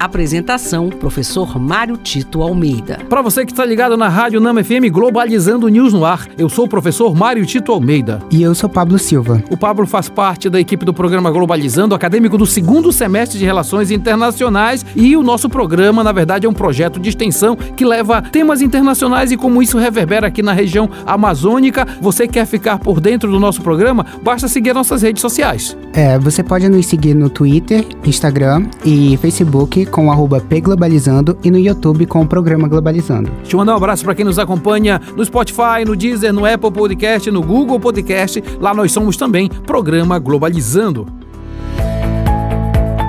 Apresentação: Professor Mário Tito Almeida. Para você que está ligado na Rádio Nama FM Globalizando News no ar, eu sou o professor Mário Tito Almeida. E eu sou Pablo Silva. O Pablo faz parte da equipe do programa Globalizando, acadêmico do segundo semestre de Relações Internacionais. E o nosso programa, na verdade, é um projeto de extensão que leva temas internacionais e como isso reverbera aqui na região amazônica. Você quer ficar por dentro do nosso programa? Basta seguir nossas redes sociais. É, você pode nos seguir no Twitter, Instagram e Facebook com o arroba pglobalizando e no YouTube com o programa Globalizando. Deixa eu mandar um abraço para quem nos acompanha no Spotify, no Deezer, no Apple Podcast, no Google Podcast. Lá nós somos também Programa Globalizando.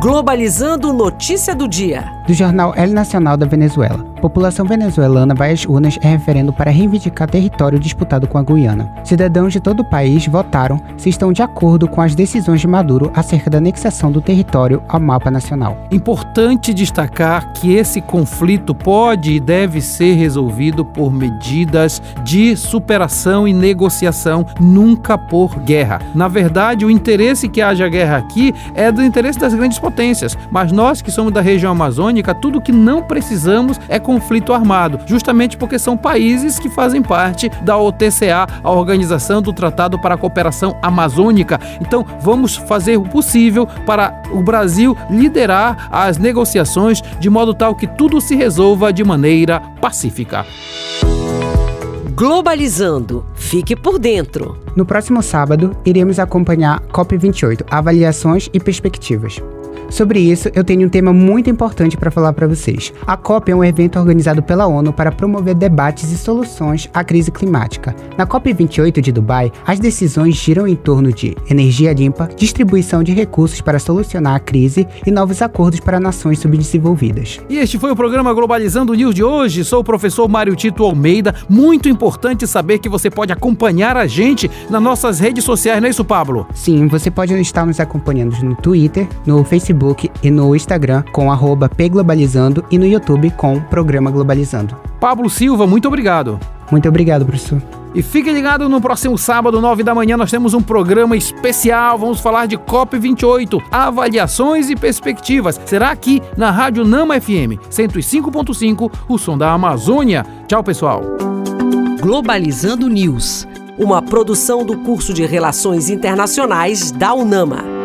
Globalizando notícia do dia. Do jornal El Nacional da Venezuela. População venezuelana vai às urnas em referendo para reivindicar território disputado com a Guiana. Cidadãos de todo o país votaram se estão de acordo com as decisões de Maduro acerca da anexação do território ao mapa nacional. Importante destacar que esse conflito pode e deve ser resolvido por medidas de superação e negociação, nunca por guerra. Na verdade, o interesse que haja guerra aqui é do interesse das grandes potências, mas nós que somos da região amazônica, tudo que não precisamos é conflito armado, justamente porque são países que fazem parte da OTCA, a Organização do Tratado para a Cooperação Amazônica. Então, vamos fazer o possível para o Brasil liderar as negociações de modo tal que tudo se resolva de maneira pacífica. Globalizando. Fique por dentro. No próximo sábado, iremos acompanhar COP28, avaliações e perspectivas. Sobre isso, eu tenho um tema muito importante para falar para vocês. A COP é um evento organizado pela ONU para promover debates e soluções à crise climática. Na COP28 de Dubai, as decisões giram em torno de energia limpa, distribuição de recursos para solucionar a crise e novos acordos para nações subdesenvolvidas. E este foi o programa Globalizando News de hoje. Sou o professor Mário Tito Almeida. Muito importante saber que você pode acompanhar a gente nas nossas redes sociais, não é isso, Pablo? Sim, você pode estar nos acompanhando no Twitter, no Facebook Facebook e no Instagram com arroba pglobalizando e no YouTube com Programa Globalizando. Pablo Silva, muito obrigado. Muito obrigado, professor. E fique ligado no próximo sábado, 9 da manhã, nós temos um programa especial. Vamos falar de COP28, avaliações e perspectivas. Será aqui na Rádio Nama FM 105.5, o som da Amazônia. Tchau, pessoal. Globalizando News, uma produção do curso de Relações Internacionais da UNAMA.